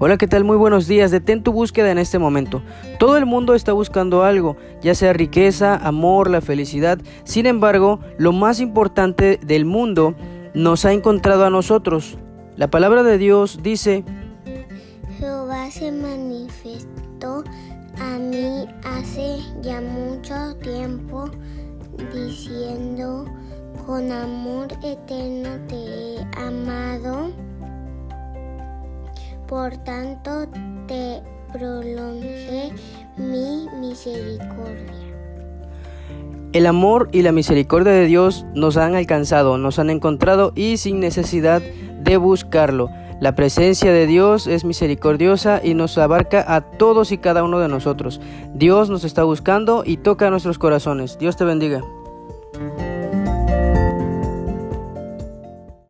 Hola, ¿qué tal? Muy buenos días. Detén tu búsqueda en este momento. Todo el mundo está buscando algo, ya sea riqueza, amor, la felicidad. Sin embargo, lo más importante del mundo nos ha encontrado a nosotros. La palabra de Dios dice, Jehová se manifestó a mí hace ya mucho tiempo, diciendo, con amor eterno te he amado por tanto te prolongué mi misericordia. El amor y la misericordia de Dios nos han alcanzado, nos han encontrado y sin necesidad de buscarlo. La presencia de Dios es misericordiosa y nos abarca a todos y cada uno de nosotros. Dios nos está buscando y toca nuestros corazones. Dios te bendiga.